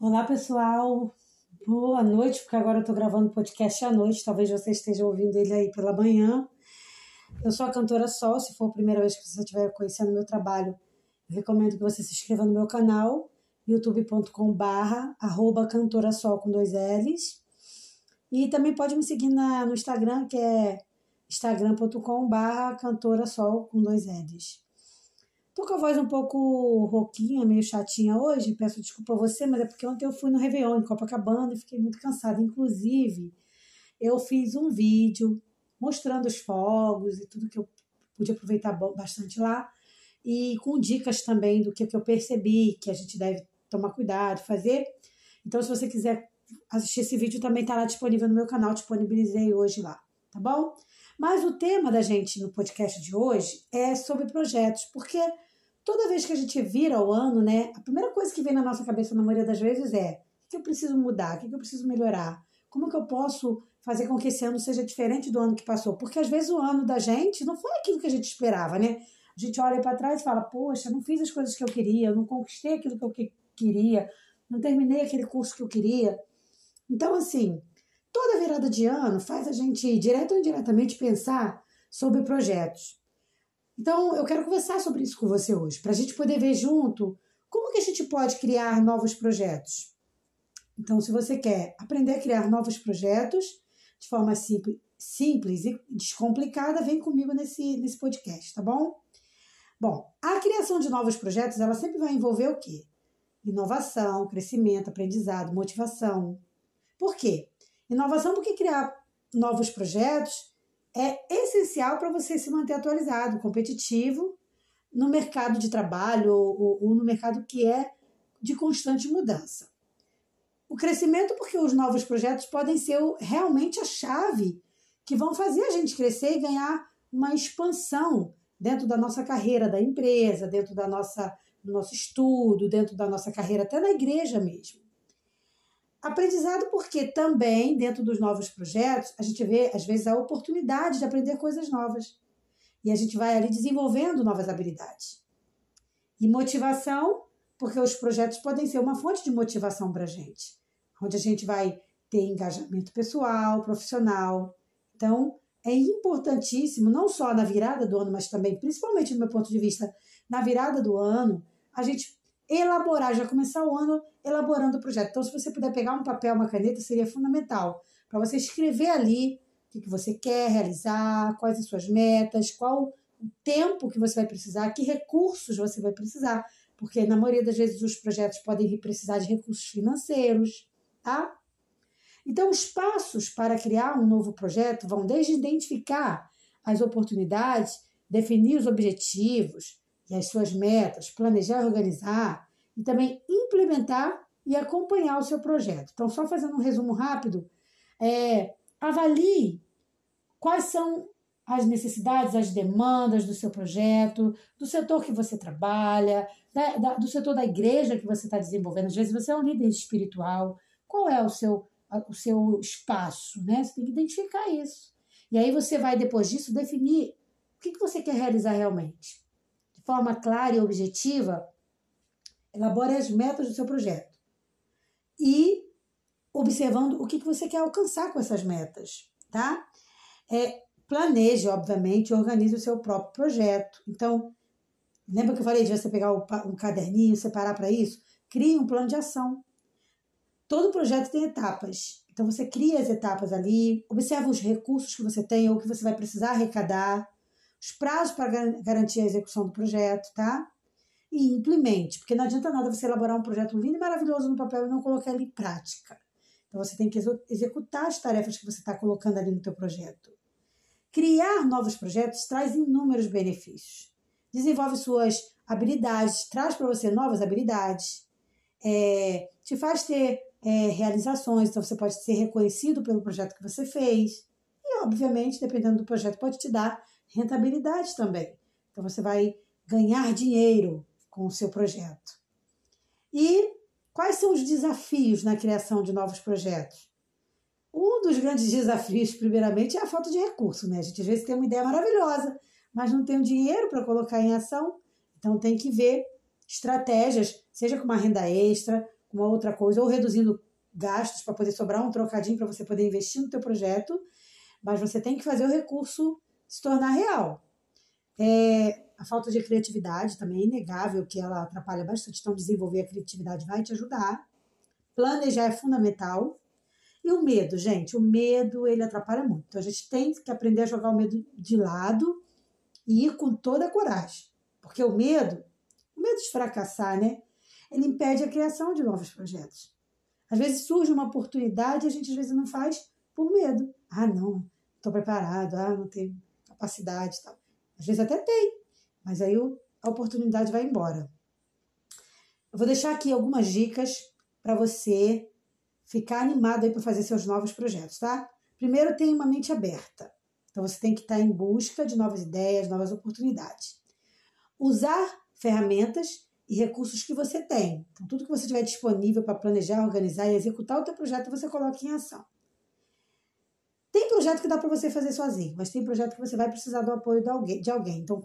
Olá, pessoal. Boa noite, porque agora eu estou gravando podcast à noite. Talvez você esteja ouvindo ele aí pela manhã. Eu sou a cantora Sol. Se for a primeira vez que você estiver conhecendo meu trabalho, recomendo que você se inscreva no meu canal, youtube.com/barra cantora Sol com dois L's. E também pode me seguir na, no Instagram, que é instagram.com/barra cantora Sol com dois L's. Tô com a voz um pouco rouquinha, meio chatinha hoje, peço desculpa a você, mas é porque ontem eu fui no Réveillon em Copacabana e fiquei muito cansada. Inclusive, eu fiz um vídeo mostrando os fogos e tudo que eu pude aproveitar bastante lá e com dicas também do que, que eu percebi que a gente deve tomar cuidado, fazer. Então, se você quiser assistir esse vídeo, também está lá disponível no meu canal, disponibilizei hoje lá, tá bom? Mas o tema da gente no podcast de hoje é sobre projetos, porque toda vez que a gente vira o ano, né, a primeira coisa que vem na nossa cabeça na maioria das vezes é: o que eu preciso mudar? O que eu preciso melhorar? Como que eu posso fazer com que esse ano seja diferente do ano que passou? Porque às vezes o ano da gente não foi aquilo que a gente esperava, né? A gente olha para trás e fala: poxa, não fiz as coisas que eu queria, não conquistei aquilo que eu queria, não terminei aquele curso que eu queria. Então, assim, toda virada de ano faz a gente, direto ou indiretamente, pensar sobre projetos. Então, eu quero conversar sobre isso com você hoje, para a gente poder ver junto como que a gente pode criar novos projetos. Então, se você quer aprender a criar novos projetos de forma simples, simples e descomplicada, vem comigo nesse, nesse podcast, tá bom? Bom, a criação de novos projetos, ela sempre vai envolver o quê? Inovação, crescimento, aprendizado, motivação. Por quê? Inovação porque criar novos projetos é essencial para você se manter atualizado, competitivo no mercado de trabalho ou, ou no mercado que é de constante mudança. O crescimento, porque os novos projetos podem ser realmente a chave que vão fazer a gente crescer e ganhar uma expansão dentro da nossa carreira da empresa, dentro da nossa, do nosso estudo, dentro da nossa carreira, até na igreja mesmo. Aprendizado porque também, dentro dos novos projetos, a gente vê, às vezes, a oportunidade de aprender coisas novas. E a gente vai ali desenvolvendo novas habilidades. E motivação, porque os projetos podem ser uma fonte de motivação para a gente, onde a gente vai ter engajamento pessoal, profissional. Então, é importantíssimo, não só na virada do ano, mas também, principalmente do meu ponto de vista, na virada do ano, a gente elaborar, já começar o ano elaborando o projeto. Então, se você puder pegar um papel, uma caneta, seria fundamental para você escrever ali o que você quer realizar, quais as suas metas, qual o tempo que você vai precisar, que recursos você vai precisar, porque na maioria das vezes os projetos podem precisar de recursos financeiros, tá? Então, os passos para criar um novo projeto vão desde identificar as oportunidades, definir os objetivos, e as suas metas, planejar organizar e também implementar e acompanhar o seu projeto. Então, só fazendo um resumo rápido, é, avalie quais são as necessidades, as demandas do seu projeto, do setor que você trabalha, da, da, do setor da igreja que você está desenvolvendo. Às vezes você é um líder espiritual. Qual é o seu, o seu espaço? Né? Você tem que identificar isso. E aí você vai, depois disso, definir o que, que você quer realizar realmente forma clara e objetiva, elabore as metas do seu projeto. E observando o que você quer alcançar com essas metas, tá? É, planeje, obviamente, organize o seu próprio projeto. Então, lembra que eu falei de você pegar um caderninho, separar para isso? Crie um plano de ação. Todo projeto tem etapas. Então, você cria as etapas ali, observa os recursos que você tem ou que você vai precisar arrecadar, os prazos para garantir a execução do projeto, tá? E implemente, porque não adianta nada você elaborar um projeto lindo e maravilhoso no papel e não colocar ele em prática. Então você tem que executar as tarefas que você está colocando ali no teu projeto. Criar novos projetos traz inúmeros benefícios. Desenvolve suas habilidades, traz para você novas habilidades, é, te faz ter é, realizações, então você pode ser reconhecido pelo projeto que você fez. E, obviamente, dependendo do projeto, pode te dar rentabilidade também. Então você vai ganhar dinheiro com o seu projeto. E quais são os desafios na criação de novos projetos? Um dos grandes desafios, primeiramente, é a falta de recurso, né? A gente às vezes tem uma ideia maravilhosa, mas não tem o dinheiro para colocar em ação. Então tem que ver estratégias, seja com uma renda extra, uma outra coisa, ou reduzindo gastos para poder sobrar um trocadinho para você poder investir no teu projeto, mas você tem que fazer o recurso se tornar real. É, a falta de criatividade também é inegável que ela atrapalha bastante, então desenvolver a criatividade vai te ajudar. Planejar é fundamental. E o medo, gente, o medo ele atrapalha muito. Então a gente tem que aprender a jogar o medo de lado e ir com toda a coragem. Porque o medo, o medo de fracassar, né? Ele impede a criação de novos projetos. Às vezes surge uma oportunidade e a gente às vezes não faz por medo. Ah, não, estou preparado, ah, não tenho capacidade tal. Às vezes até tem, mas aí a oportunidade vai embora. Eu vou deixar aqui algumas dicas para você ficar animado aí para fazer seus novos projetos, tá? Primeiro, tenha uma mente aberta. Então, você tem que estar em busca de novas ideias, novas oportunidades. Usar ferramentas e recursos que você tem. Então, tudo que você tiver disponível para planejar, organizar e executar o teu projeto, você coloca em ação. Tem projeto que dá para você fazer sozinho, mas tem projeto que você vai precisar do apoio de alguém. De alguém. Então,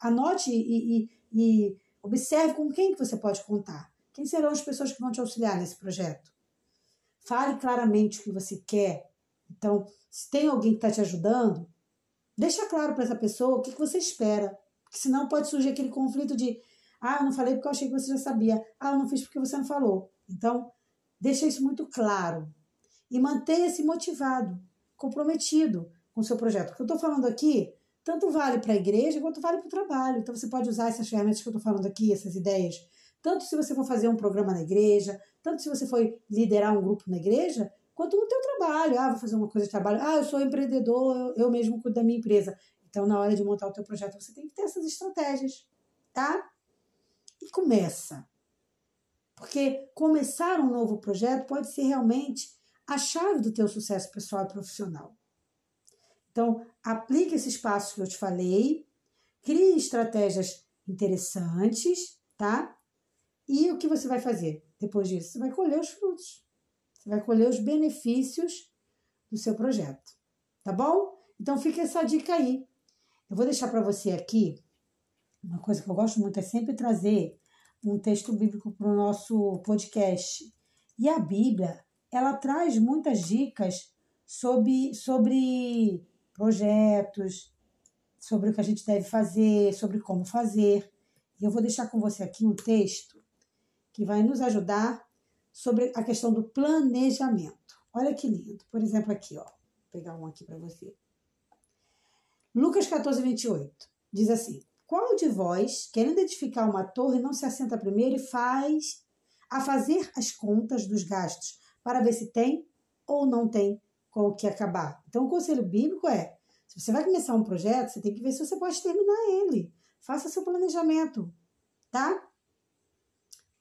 anote e, e, e observe com quem que você pode contar. Quem serão as pessoas que vão te auxiliar nesse projeto? Fale claramente o que você quer. Então, se tem alguém que está te ajudando, deixa claro para essa pessoa o que, que você espera. Porque senão pode surgir aquele conflito de ah, eu não falei porque eu achei que você já sabia. Ah, eu não fiz porque você não falou. Então, deixa isso muito claro. E mantenha-se motivado, comprometido com o seu projeto. O que eu estou falando aqui, tanto vale para a igreja quanto vale para o trabalho. Então, você pode usar essas ferramentas que eu estou falando aqui, essas ideias, tanto se você for fazer um programa na igreja, tanto se você for liderar um grupo na igreja, quanto no teu trabalho. Ah, vou fazer uma coisa de trabalho. Ah, eu sou empreendedor, eu, eu mesmo cuido da minha empresa. Então, na hora de montar o teu projeto, você tem que ter essas estratégias, tá? e começa. Porque começar um novo projeto pode ser realmente a chave do teu sucesso pessoal e profissional. Então, aplique esses passos que eu te falei, crie estratégias interessantes, tá? E o que você vai fazer depois disso? Você vai colher os frutos. Você vai colher os benefícios do seu projeto, tá bom? Então fica essa dica aí. Eu vou deixar para você aqui uma coisa que eu gosto muito é sempre trazer um texto bíblico para o nosso podcast. E a Bíblia, ela traz muitas dicas sobre, sobre projetos, sobre o que a gente deve fazer, sobre como fazer. E eu vou deixar com você aqui um texto que vai nos ajudar sobre a questão do planejamento. Olha que lindo. Por exemplo, aqui, ó. Vou pegar um aqui para você. Lucas 14, 28. Diz assim: qual de vós, querendo edificar uma torre, não se assenta primeiro e faz a fazer as contas dos gastos para ver se tem ou não tem com o que acabar? Então, o conselho bíblico é: se você vai começar um projeto, você tem que ver se você pode terminar ele. Faça seu planejamento, tá?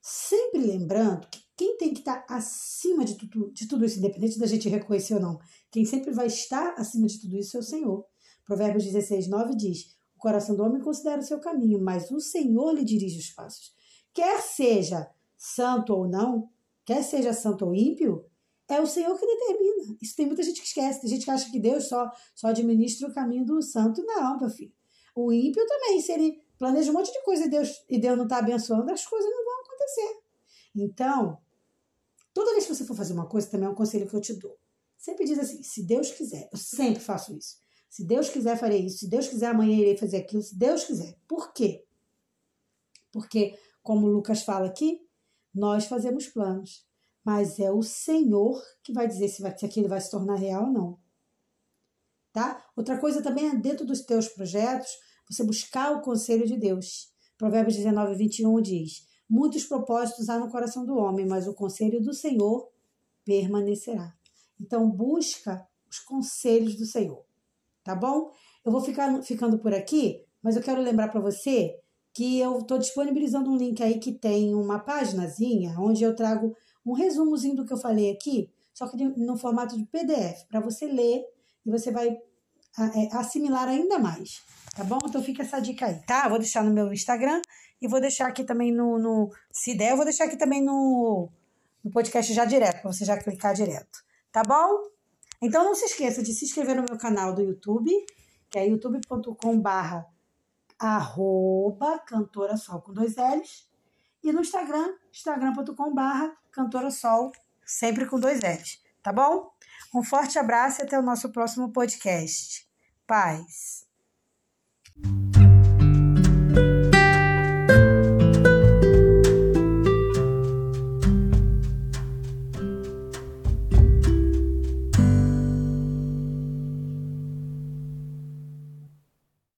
Sempre lembrando que quem tem que estar acima de tudo, de tudo isso, independente da gente reconhecer ou não, quem sempre vai estar acima de tudo isso é o Senhor. Provérbios 16, 9 diz: coração do homem considera o seu caminho, mas o Senhor lhe dirige os passos. Quer seja santo ou não, quer seja santo ou ímpio, é o Senhor que determina. Isso tem muita gente que esquece. Tem gente que acha que Deus só, só administra o caminho do santo. Não, meu filho. O ímpio também, se ele planeja um monte de coisa e Deus, e Deus não está abençoando, as coisas não vão acontecer. Então, toda vez que você for fazer uma coisa, também é um conselho que eu te dou. Sempre diz assim: se Deus quiser, eu sempre faço isso. Se Deus quiser, farei isso. Se Deus quiser, amanhã irei fazer aquilo. Se Deus quiser. Por quê? Porque, como Lucas fala aqui, nós fazemos planos. Mas é o Senhor que vai dizer se, vai, se aquilo vai se tornar real ou não. Tá? Outra coisa também é dentro dos teus projetos, você buscar o conselho de Deus. Provérbios 19, 21 diz: Muitos propósitos há no coração do homem, mas o conselho do Senhor permanecerá. Então, busca os conselhos do Senhor tá bom? Eu vou ficar ficando por aqui, mas eu quero lembrar para você que eu estou disponibilizando um link aí que tem uma paginazinha onde eu trago um resumozinho do que eu falei aqui, só que no formato de PDF, para você ler e você vai é, assimilar ainda mais, tá bom? Então fica essa dica aí, tá? vou deixar no meu Instagram e vou deixar aqui também no, no se der, eu vou deixar aqui também no, no podcast já direto, para você já clicar direto, tá bom? Então não se esqueça de se inscrever no meu canal do YouTube, que é youtube.com barra arroba cantora sol com dois L's. E no Instagram, instagram.com/barra cantora sol, sempre com dois L's, tá bom? Um forte abraço e até o nosso próximo podcast. Paz.